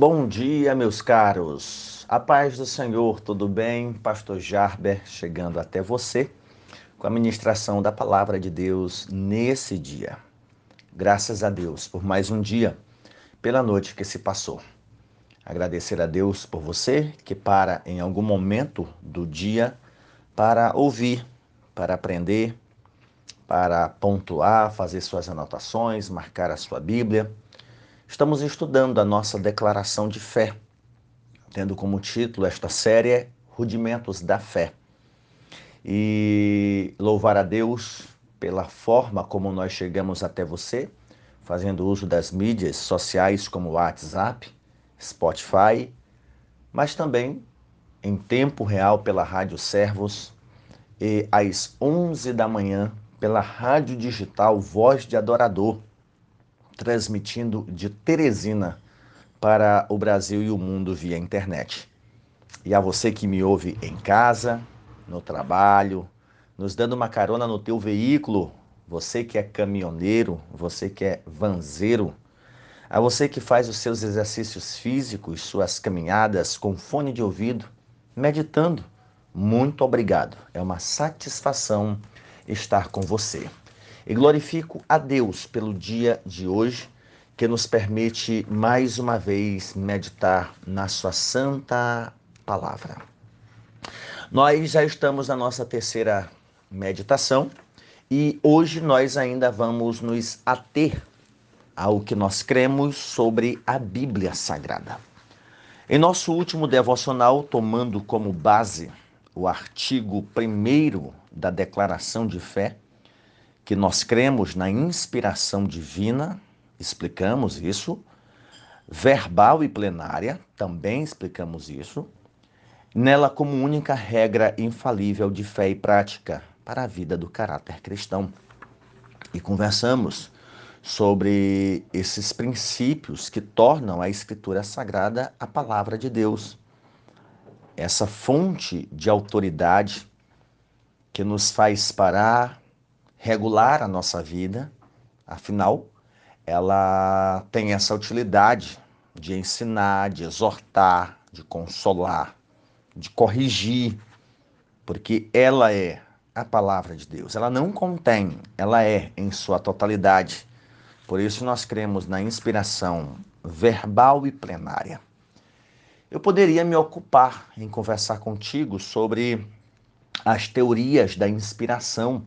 Bom dia, meus caros. A paz do Senhor, tudo bem? Pastor Jarber chegando até você com a ministração da palavra de Deus nesse dia. Graças a Deus por mais um dia, pela noite que se passou. Agradecer a Deus por você que para em algum momento do dia para ouvir, para aprender, para pontuar, fazer suas anotações, marcar a sua Bíblia Estamos estudando a nossa declaração de fé, tendo como título esta série Rudimentos da Fé. E louvar a Deus pela forma como nós chegamos até você, fazendo uso das mídias sociais como WhatsApp, Spotify, mas também em tempo real pela Rádio Servos e às 11 da manhã pela Rádio Digital Voz de Adorador transmitindo de Teresina para o Brasil e o mundo via internet. E a você que me ouve em casa, no trabalho, nos dando uma carona no teu veículo, você que é caminhoneiro, você que é vanzeiro, a você que faz os seus exercícios físicos, suas caminhadas com fone de ouvido, meditando, muito obrigado. É uma satisfação estar com você. E glorifico a Deus pelo dia de hoje, que nos permite mais uma vez meditar na Sua santa palavra. Nós já estamos na nossa terceira meditação e hoje nós ainda vamos nos ater ao que nós cremos sobre a Bíblia Sagrada. Em nosso último devocional, tomando como base o artigo 1 da Declaração de Fé, que nós cremos na inspiração divina, explicamos isso, verbal e plenária, também explicamos isso, nela como única regra infalível de fé e prática para a vida do caráter cristão. E conversamos sobre esses princípios que tornam a Escritura Sagrada a palavra de Deus. Essa fonte de autoridade que nos faz parar, regular a nossa vida, afinal, ela tem essa utilidade de ensinar, de exortar, de consolar, de corrigir, porque ela é a palavra de Deus. Ela não contém, ela é em sua totalidade. Por isso nós cremos na inspiração verbal e plenária. Eu poderia me ocupar em conversar contigo sobre as teorias da inspiração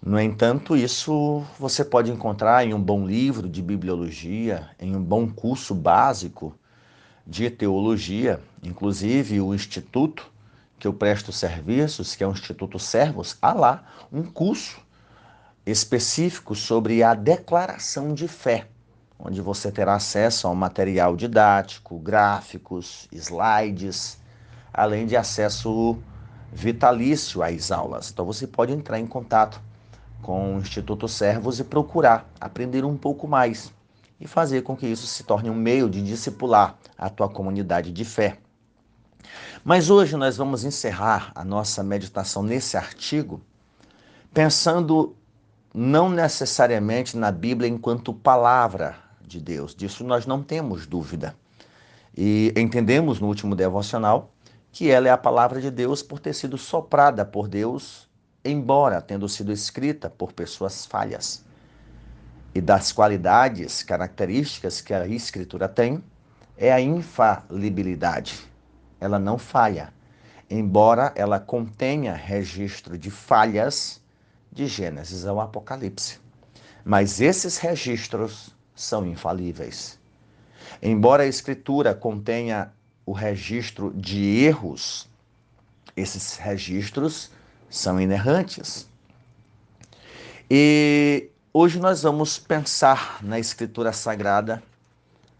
no entanto, isso você pode encontrar em um bom livro de bibliologia, em um bom curso básico de teologia, inclusive o instituto que eu presto serviços, que é o Instituto Servos, há lá um curso específico sobre a declaração de fé, onde você terá acesso a um material didático, gráficos, slides, além de acesso vitalício às aulas. Então você pode entrar em contato com o Instituto Servos e procurar aprender um pouco mais e fazer com que isso se torne um meio de discipular a tua comunidade de fé. Mas hoje nós vamos encerrar a nossa meditação nesse artigo pensando não necessariamente na Bíblia enquanto palavra de Deus, disso nós não temos dúvida. E entendemos no último devocional que ela é a palavra de Deus por ter sido soprada por Deus embora tendo sido escrita por pessoas falhas. E das qualidades, características que a escritura tem, é a infalibilidade. Ela não falha, embora ela contenha registro de falhas de Gênesis ao Apocalipse. Mas esses registros são infalíveis. Embora a escritura contenha o registro de erros, esses registros são inerrantes. E hoje nós vamos pensar na Escritura Sagrada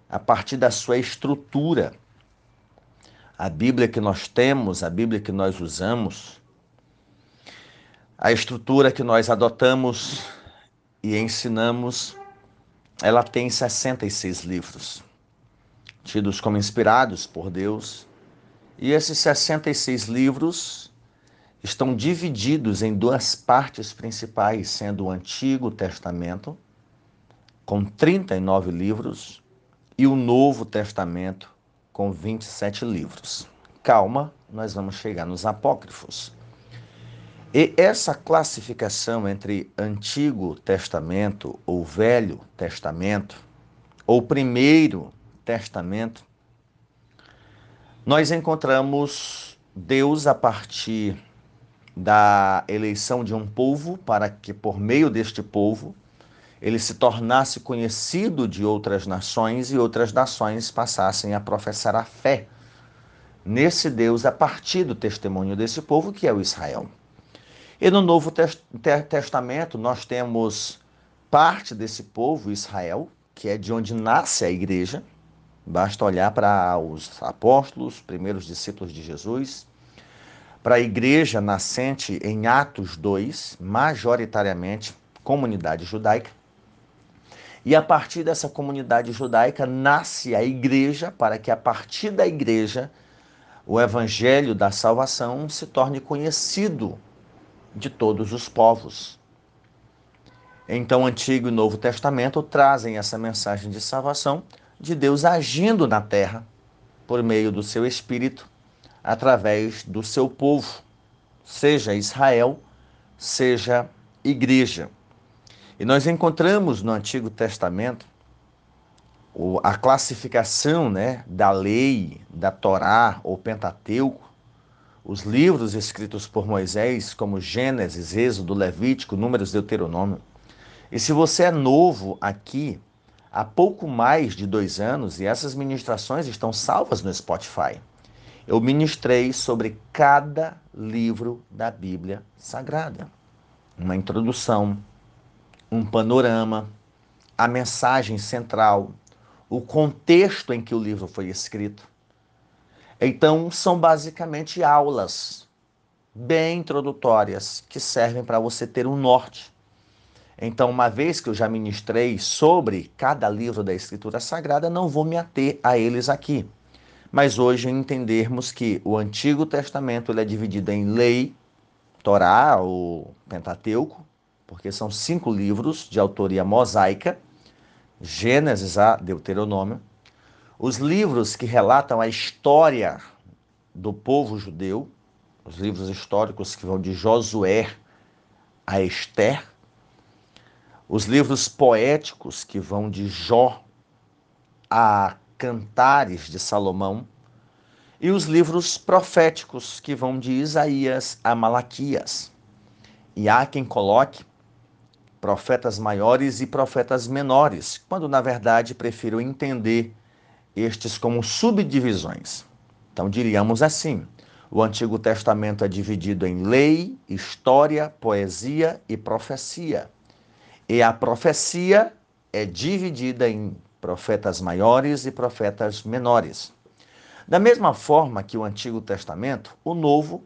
a partir da sua estrutura. A Bíblia que nós temos, a Bíblia que nós usamos, a estrutura que nós adotamos e ensinamos, ela tem 66 livros, tidos como inspirados por Deus. E esses 66 livros estão divididos em duas partes principais, sendo o Antigo Testamento, com 39 livros, e o Novo Testamento com 27 livros. Calma, nós vamos chegar nos apócrifos. E essa classificação entre Antigo Testamento ou Velho Testamento, ou Primeiro Testamento, nós encontramos Deus a partir da eleição de um povo para que, por meio deste povo, ele se tornasse conhecido de outras nações e outras nações passassem a professar a fé nesse Deus a partir do testemunho desse povo que é o Israel. E no Novo Testamento nós temos parte desse povo, Israel, que é de onde nasce a igreja. Basta olhar para os apóstolos, primeiros discípulos de Jesus, para a igreja nascente em Atos 2, majoritariamente comunidade judaica. E a partir dessa comunidade judaica nasce a igreja, para que a partir da igreja o evangelho da salvação se torne conhecido de todos os povos. Então, Antigo e Novo Testamento trazem essa mensagem de salvação de Deus agindo na terra por meio do seu Espírito, através do seu povo, seja Israel, seja igreja. E nós encontramos no Antigo Testamento a classificação né, da lei, da Torá ou Pentateuco, os livros escritos por Moisés, como Gênesis, Êxodo, Levítico, Números, Deuteronômio. E se você é novo aqui, há pouco mais de dois anos, e essas ministrações estão salvas no Spotify, eu ministrei sobre cada livro da Bíblia Sagrada. Uma introdução, um panorama, a mensagem central, o contexto em que o livro foi escrito então, são basicamente aulas bem introdutórias que servem para você ter um norte. Então, uma vez que eu já ministrei sobre cada livro da Escritura Sagrada, não vou me ater a eles aqui. Mas hoje entendermos que o Antigo Testamento ele é dividido em lei, Torá ou Pentateuco, porque são cinco livros de autoria mosaica, Gênesis a Deuteronômio, os livros que relatam a história do povo judeu, os livros históricos que vão de Josué a Esther, os livros poéticos que vão de Jó a Cantares de Salomão, e os livros proféticos que vão de Isaías a Malaquias. E há quem coloque profetas maiores e profetas menores, quando na verdade prefiro entender estes como subdivisões. Então, diríamos assim: o Antigo Testamento é dividido em lei, história, poesia e profecia. E a profecia é dividida em profetas maiores e profetas menores. Da mesma forma que o Antigo Testamento, o Novo,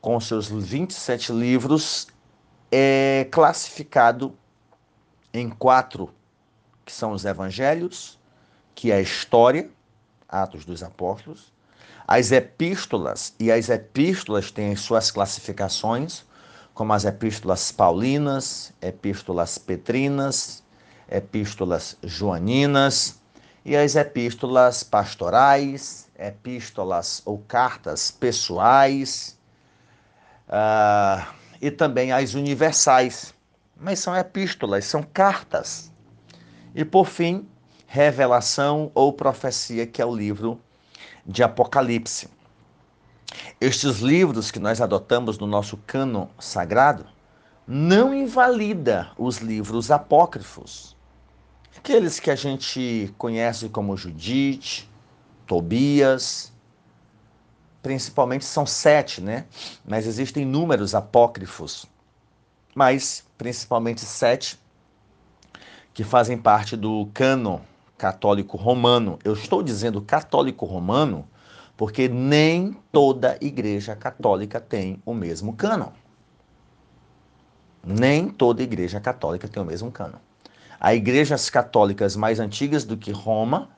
com seus 27 livros, é classificado em quatro, que são os evangelhos, que é a história, Atos dos Apóstolos, as epístolas, e as epístolas têm suas classificações, como as epístolas paulinas, epístolas petrinas, epístolas joaninas e as epístolas pastorais, epístolas ou cartas pessoais, uh, e também as universais. Mas são epístolas, são cartas. E por fim, Revelação ou Profecia, que é o livro de Apocalipse. Estes livros que nós adotamos no nosso cano sagrado não invalida os livros apócrifos. Aqueles que a gente conhece como Judite, Tobias, principalmente são sete, né? Mas existem números apócrifos, mas principalmente sete que fazem parte do cano católico romano. Eu estou dizendo católico romano porque nem toda igreja católica tem o mesmo cânon. Nem toda igreja católica tem o mesmo cânon. Há igrejas católicas mais antigas do que Roma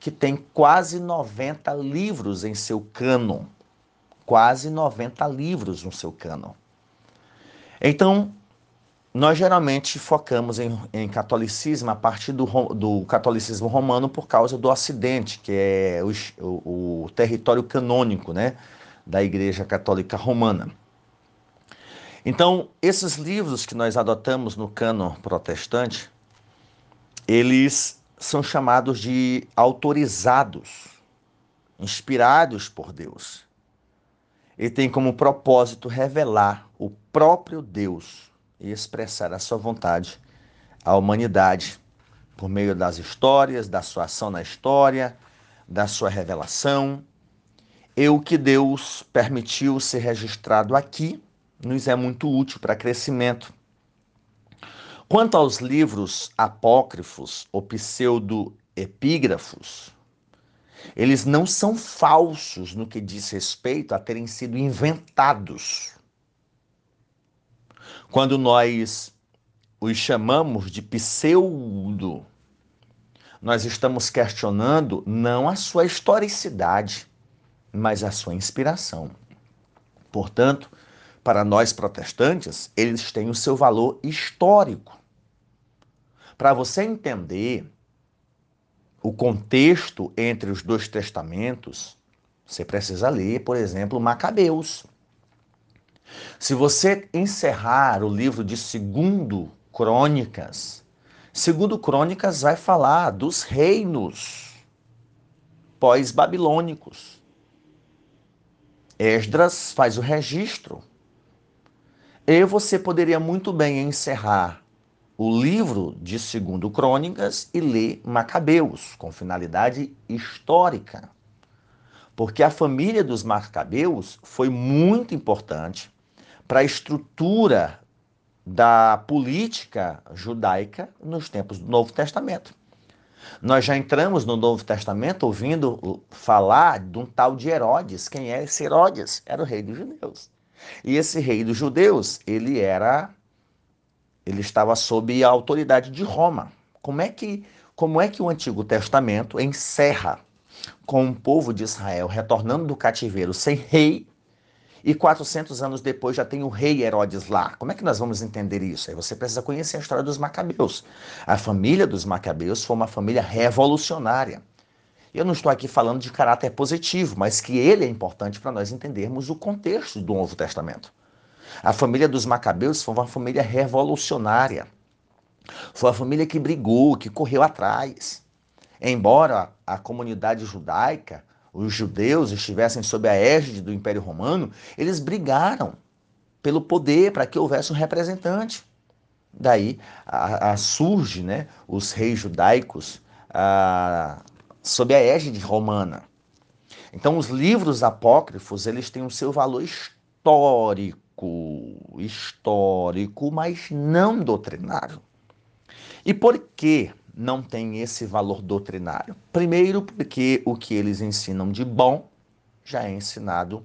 que tem quase 90 livros em seu cânon. Quase 90 livros no seu cânon. Então, nós geralmente focamos em, em catolicismo a partir do, do, catolicismo romano por causa do Ocidente, que é o, o, o território canônico né, da Igreja Católica Romana. Então, esses livros que nós adotamos no cano protestante, eles são chamados de autorizados, inspirados por Deus. Ele tem como propósito revelar o próprio Deus e expressar a sua vontade à humanidade por meio das histórias, da sua ação na história, da sua revelação. E o que Deus permitiu ser registrado aqui nos é muito útil para crescimento. Quanto aos livros apócrifos ou pseudo-epígrafos, eles não são falsos no que diz respeito a terem sido inventados quando nós os chamamos de pseudo, nós estamos questionando não a sua historicidade, mas a sua inspiração. Portanto, para nós protestantes, eles têm o seu valor histórico. Para você entender o contexto entre os dois testamentos, você precisa ler, por exemplo, Macabeus. Se você encerrar o livro de Segundo Crônicas, Segundo Crônicas vai falar dos reinos pós-babilônicos. Esdras faz o registro. E você poderia muito bem encerrar o livro de Segundo Crônicas e ler Macabeus, com finalidade histórica. Porque a família dos Macabeus foi muito importante para a estrutura da política judaica nos tempos do Novo Testamento. Nós já entramos no Novo Testamento ouvindo falar de um tal de Herodes. Quem é esse Herodes? Era o rei dos judeus. E esse rei dos judeus, ele era ele estava sob a autoridade de Roma. Como é que como é que o Antigo Testamento encerra com o povo de Israel retornando do cativeiro sem rei e 400 anos depois já tem o rei Herodes lá. Como é que nós vamos entender isso? Aí você precisa conhecer a história dos Macabeus. A família dos Macabeus foi uma família revolucionária. Eu não estou aqui falando de caráter positivo, mas que ele é importante para nós entendermos o contexto do Novo Testamento. A família dos Macabeus foi uma família revolucionária. Foi a família que brigou, que correu atrás. Embora a comunidade judaica os judeus estivessem sob a égide do Império Romano, eles brigaram pelo poder para que houvesse um representante. Daí a, a surge né, os reis judaicos a, sob a égide romana. Então os livros apócrifos eles têm o seu valor histórico, histórico, mas não doutrinário. E por que não tem esse valor doutrinário. Primeiro, porque o que eles ensinam de bom já é ensinado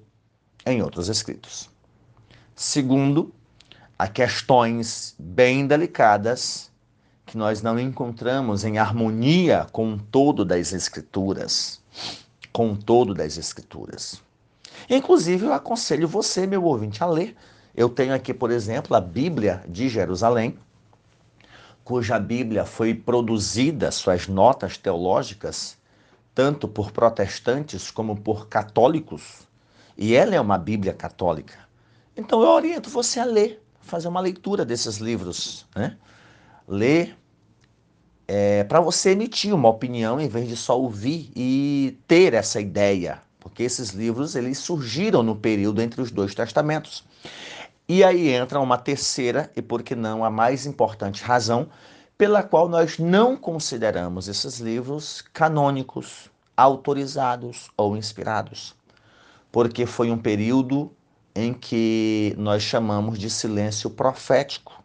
em outros escritos. Segundo, há questões bem delicadas que nós não encontramos em harmonia com o todo das escrituras, com o todo das escrituras. Inclusive, eu aconselho você, meu ouvinte, a ler. Eu tenho aqui, por exemplo, a Bíblia de Jerusalém, cuja Bíblia foi produzida, suas notas teológicas, tanto por protestantes como por católicos, e ela é uma Bíblia católica. Então eu oriento você a ler, fazer uma leitura desses livros, né? Ler é, para você emitir uma opinião em vez de só ouvir e ter essa ideia, porque esses livros eles surgiram no período entre os dois testamentos. E aí entra uma terceira, e por que não a mais importante razão, pela qual nós não consideramos esses livros canônicos, autorizados ou inspirados. Porque foi um período em que nós chamamos de silêncio profético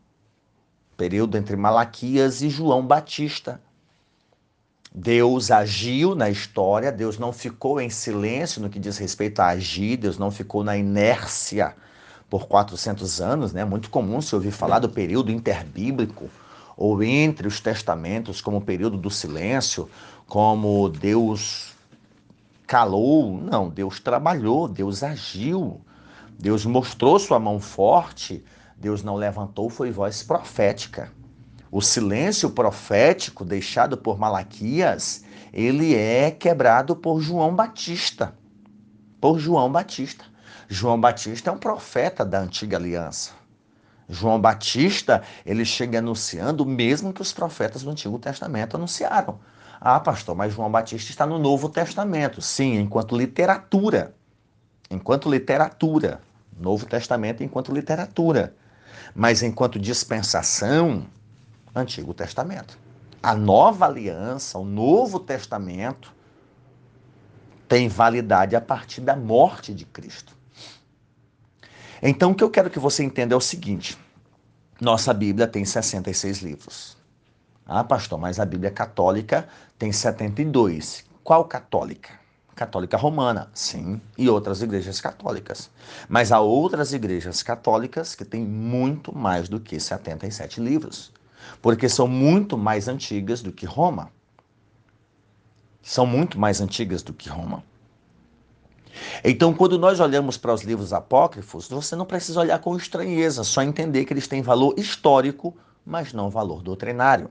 período entre Malaquias e João Batista. Deus agiu na história, Deus não ficou em silêncio no que diz respeito a agir, Deus não ficou na inércia por 400 anos, né? Muito comum se ouvir falar do período interbíblico ou entre os testamentos, como o período do silêncio, como Deus calou. Não, Deus trabalhou, Deus agiu, Deus mostrou sua mão forte, Deus não levantou foi voz profética. O silêncio profético deixado por Malaquias, ele é quebrado por João Batista. Por João Batista. João Batista é um profeta da antiga aliança. João Batista, ele chega anunciando o mesmo que os profetas do Antigo Testamento anunciaram. Ah, pastor, mas João Batista está no Novo Testamento. Sim, enquanto literatura. Enquanto literatura. Novo Testamento enquanto literatura. Mas enquanto dispensação, Antigo Testamento. A nova aliança, o Novo Testamento, tem validade a partir da morte de Cristo. Então, o que eu quero que você entenda é o seguinte: nossa Bíblia tem 66 livros. Ah, pastor, mas a Bíblia católica tem 72. Qual católica? Católica Romana, sim, e outras igrejas católicas. Mas há outras igrejas católicas que têm muito mais do que 77 livros, porque são muito mais antigas do que Roma. São muito mais antigas do que Roma. Então, quando nós olhamos para os livros apócrifos, você não precisa olhar com estranheza, só entender que eles têm valor histórico, mas não valor doutrinário.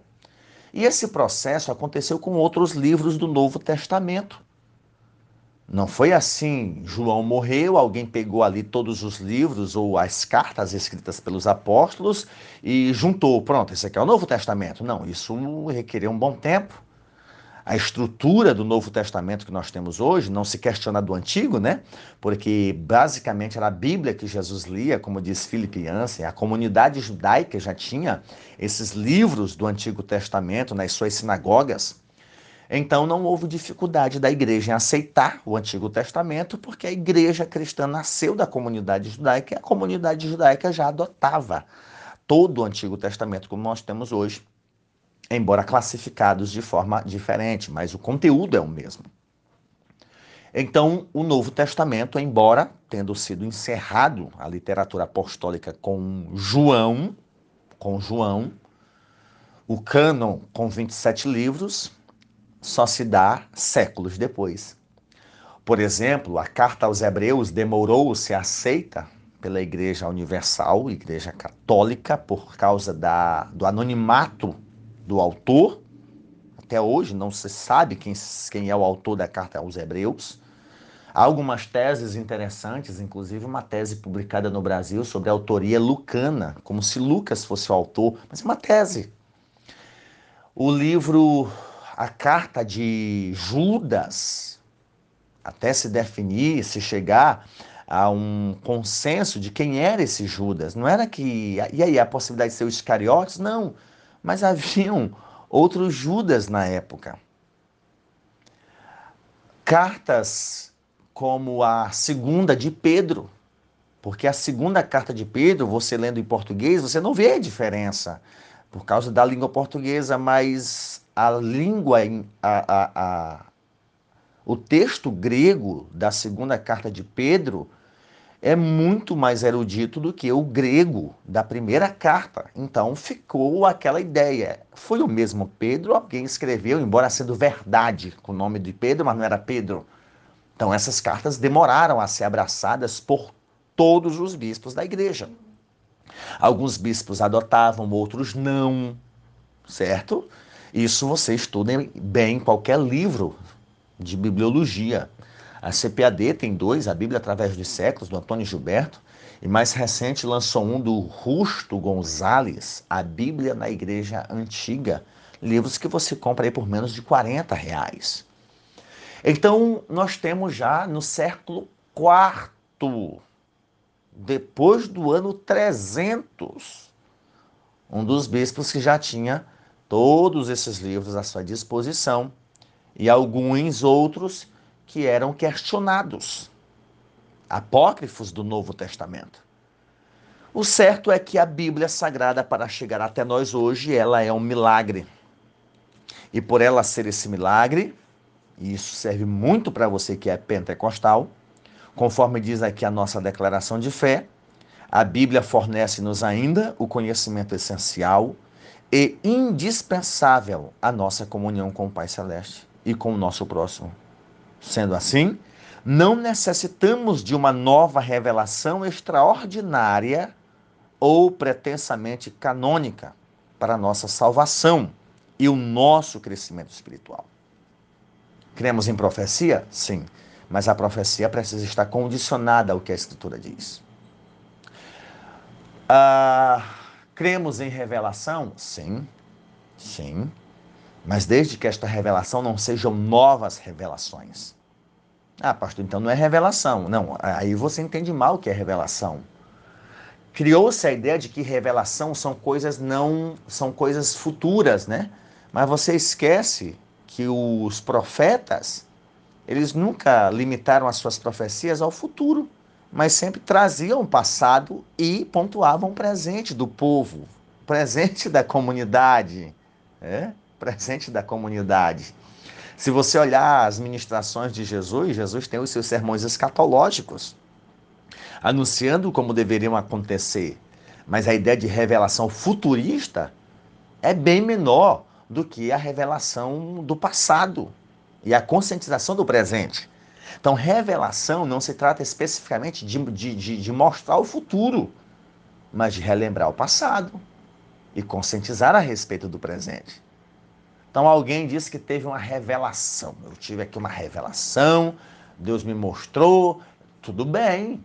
E esse processo aconteceu com outros livros do Novo Testamento. Não foi assim, João morreu, alguém pegou ali todos os livros ou as cartas escritas pelos apóstolos e juntou. Pronto, esse aqui é o Novo Testamento. Não, isso requereu um bom tempo a estrutura do Novo Testamento que nós temos hoje, não se questiona do Antigo, né? Porque basicamente era a Bíblia que Jesus lia, como diz Philip Yancey, a comunidade judaica já tinha esses livros do Antigo Testamento nas suas sinagogas. Então não houve dificuldade da igreja em aceitar o Antigo Testamento, porque a igreja cristã nasceu da comunidade judaica e a comunidade judaica já adotava todo o Antigo Testamento como nós temos hoje embora classificados de forma diferente, mas o conteúdo é o mesmo. Então, o Novo Testamento, embora tendo sido encerrado a literatura apostólica com João, com João, o cânon com 27 livros só se dá séculos depois. Por exemplo, a carta aos Hebreus demorou se aceita pela Igreja Universal, Igreja Católica, por causa da, do anonimato do autor. Até hoje não se sabe quem, quem é o autor da carta aos Hebreus. Há algumas teses interessantes, inclusive uma tese publicada no Brasil sobre a autoria lucana, como se Lucas fosse o autor, mas uma tese. O livro A Carta de Judas, até se definir, se chegar a um consenso de quem era esse Judas. Não era que. E aí, a possibilidade de ser o Iscariotes? Não mas haviam outros Judas na época. Cartas como a segunda de Pedro, porque a segunda carta de Pedro, você lendo em português, você não vê a diferença por causa da língua portuguesa, mas a língua, a, a, a, o texto grego da segunda carta de Pedro é muito mais erudito do que o grego da primeira carta. Então ficou aquela ideia. Foi o mesmo Pedro, alguém escreveu, embora sendo verdade com o nome de Pedro, mas não era Pedro. Então essas cartas demoraram a ser abraçadas por todos os bispos da igreja. Alguns bispos adotavam, outros não, certo? Isso você estuda bem em qualquer livro de bibliologia. A CPAD tem dois, a Bíblia através dos séculos, do Antônio Gilberto, e mais recente lançou um do Rusto Gonzalez, a Bíblia na Igreja Antiga, livros que você compra aí por menos de 40 reais. Então, nós temos já no século IV, depois do ano 300, um dos bispos que já tinha todos esses livros à sua disposição e alguns outros que eram questionados, apócrifos do Novo Testamento. O certo é que a Bíblia Sagrada, para chegar até nós hoje, ela é um milagre. E por ela ser esse milagre, e isso serve muito para você que é pentecostal, conforme diz aqui a nossa declaração de fé, a Bíblia fornece-nos ainda o conhecimento essencial e indispensável à nossa comunhão com o Pai Celeste e com o nosso próximo. Sendo assim, não necessitamos de uma nova revelação extraordinária ou pretensamente canônica para a nossa salvação e o nosso crescimento espiritual. Cremos em profecia? Sim, mas a profecia precisa estar condicionada ao que a Escritura diz. Ah, cremos em revelação? Sim, sim, mas desde que esta revelação não sejam novas revelações. Ah, pastor, então não é revelação. Não, aí você entende mal o que é revelação. Criou-se a ideia de que revelação são coisas não, são coisas futuras, né? Mas você esquece que os profetas, eles nunca limitaram as suas profecias ao futuro, mas sempre traziam o passado e pontuavam o presente do povo, presente da comunidade, é? presente da comunidade. Se você olhar as ministrações de Jesus, Jesus tem os seus sermões escatológicos, anunciando como deveriam acontecer. Mas a ideia de revelação futurista é bem menor do que a revelação do passado e a conscientização do presente. Então, revelação não se trata especificamente de, de, de, de mostrar o futuro, mas de relembrar o passado e conscientizar a respeito do presente. Então, alguém disse que teve uma revelação. Eu tive aqui uma revelação, Deus me mostrou, tudo bem.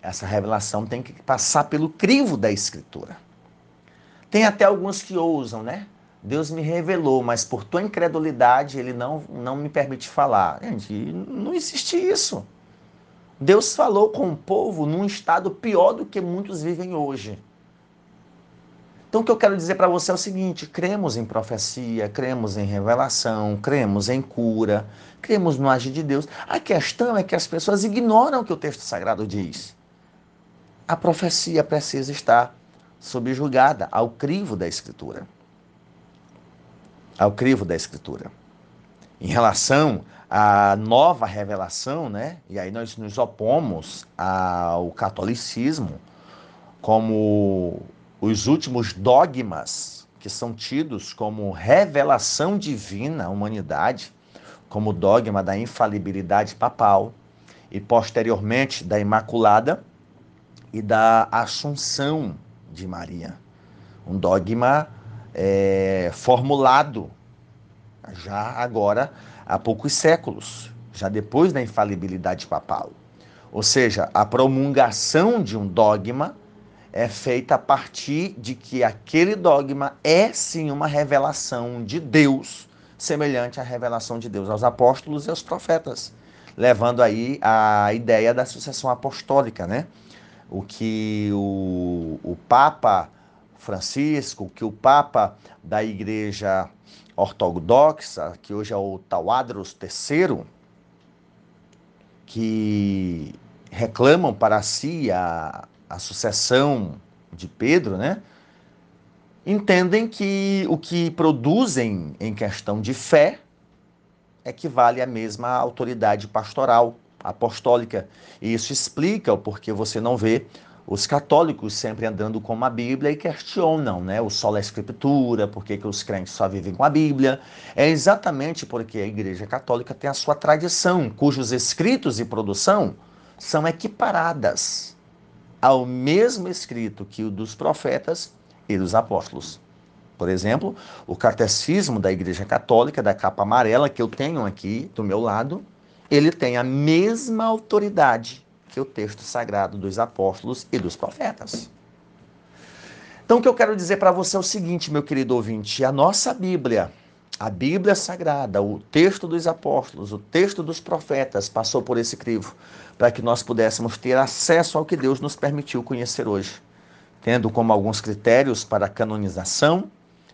Essa revelação tem que passar pelo crivo da Escritura. Tem até alguns que ousam, né? Deus me revelou, mas por tua incredulidade ele não, não me permite falar. Gente, não existe isso. Deus falou com o povo num estado pior do que muitos vivem hoje. Então, o que eu quero dizer para você é o seguinte: cremos em profecia, cremos em revelação, cremos em cura, cremos no agir de Deus. A questão é que as pessoas ignoram o que o texto sagrado diz. A profecia precisa estar subjugada ao crivo da Escritura ao crivo da Escritura. Em relação à nova revelação, né? E aí nós nos opomos ao catolicismo como os últimos dogmas que são tidos como revelação divina à humanidade, como dogma da infalibilidade papal e posteriormente da Imaculada e da Assunção de Maria. Um dogma é, formulado já agora há poucos séculos, já depois da infalibilidade papal. Ou seja, a promulgação de um dogma é feita a partir de que aquele dogma é sim uma revelação de Deus, semelhante à revelação de Deus aos apóstolos e aos profetas, levando aí a ideia da sucessão apostólica, né? O que o, o Papa Francisco, que o Papa da Igreja Ortodoxa, que hoje é o Tawadros III, que reclamam para si a, a sucessão de Pedro, né? entendem que o que produzem em questão de fé equivale à mesma autoridade pastoral, apostólica. E isso explica o porquê você não vê os católicos sempre andando com a Bíblia e questionam né, o solo é escritura, por que os crentes só vivem com a Bíblia. É exatamente porque a Igreja Católica tem a sua tradição, cujos escritos e produção são equiparadas ao mesmo escrito que o dos profetas e dos apóstolos. Por exemplo, o catecismo da Igreja Católica, da capa amarela, que eu tenho aqui do meu lado, ele tem a mesma autoridade que o texto sagrado dos apóstolos e dos profetas. Então, o que eu quero dizer para você é o seguinte, meu querido ouvinte: a nossa Bíblia, a Bíblia Sagrada, o texto dos apóstolos, o texto dos profetas, passou por esse crivo para que nós pudéssemos ter acesso ao que Deus nos permitiu conhecer hoje, tendo como alguns critérios para canonização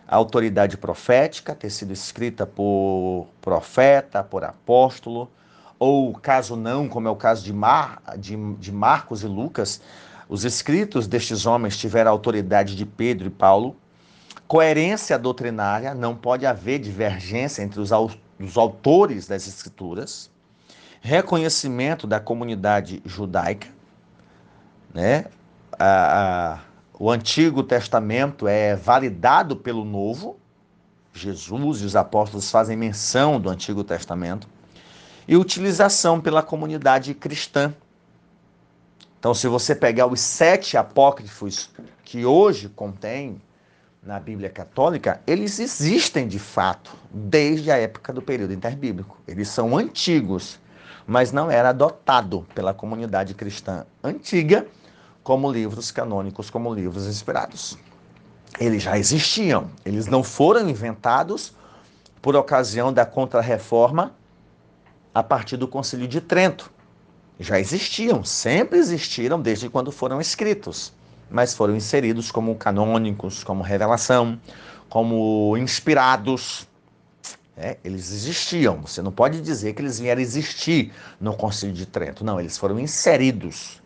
a autoridade profética, ter sido escrita por profeta, por apóstolo ou caso não, como é o caso de, Mar, de, de Marcos e Lucas, os escritos destes homens tiveram a autoridade de Pedro e Paulo. Coerência doutrinária, não pode haver divergência entre os, os autores das escrituras. Reconhecimento da comunidade judaica, né? A, a, o Antigo Testamento é validado pelo Novo. Jesus e os apóstolos fazem menção do Antigo Testamento e utilização pela comunidade cristã. Então, se você pegar os sete apócrifos que hoje contém na Bíblia Católica, eles existem de fato desde a época do período interbíblico. Eles são antigos, mas não era adotado pela comunidade cristã antiga como livros canônicos, como livros inspirados. Eles já existiam, eles não foram inventados por ocasião da Contra-Reforma a partir do Concílio de Trento. Já existiam, sempre existiram desde quando foram escritos, mas foram inseridos como canônicos, como revelação, como inspirados. É, eles existiam. Você não pode dizer que eles vieram existir no Concílio de Trento. Não, eles foram inseridos.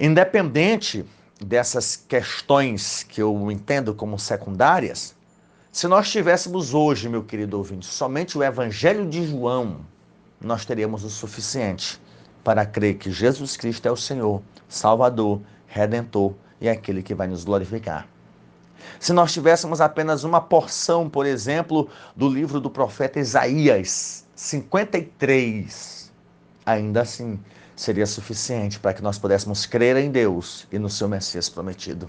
Independente dessas questões que eu entendo como secundárias, se nós tivéssemos hoje, meu querido ouvinte, somente o Evangelho de João, nós teríamos o suficiente para crer que Jesus Cristo é o Senhor, Salvador, Redentor e aquele que vai nos glorificar. Se nós tivéssemos apenas uma porção, por exemplo, do livro do profeta Isaías 53, ainda assim seria suficiente para que nós pudéssemos crer em Deus e no seu Messias prometido.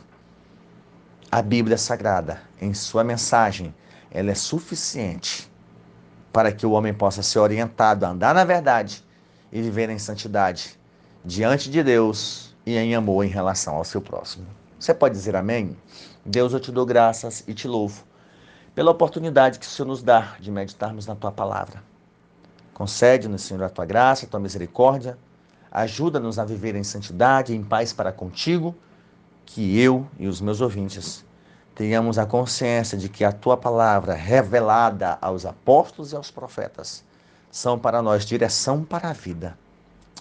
A Bíblia Sagrada, em sua mensagem, ela é suficiente para que o homem possa ser orientado a andar na verdade e viver em santidade diante de Deus e em amor em relação ao seu próximo. Você pode dizer amém? Deus, eu te dou graças e te louvo pela oportunidade que o Senhor nos dá de meditarmos na tua palavra. Concede-nos, Senhor, a tua graça, a tua misericórdia. Ajuda-nos a viver em santidade e em paz para contigo que eu e os meus ouvintes tenhamos a consciência de que a tua palavra, revelada aos apóstolos e aos profetas, são para nós direção para a vida.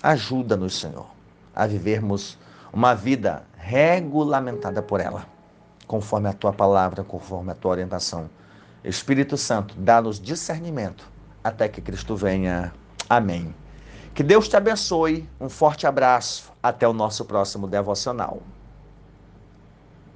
Ajuda-nos, Senhor, a vivermos uma vida regulamentada por ela, conforme a tua palavra, conforme a tua orientação. Espírito Santo, dá-nos discernimento até que Cristo venha. Amém. Que Deus te abençoe. Um forte abraço. Até o nosso próximo devocional.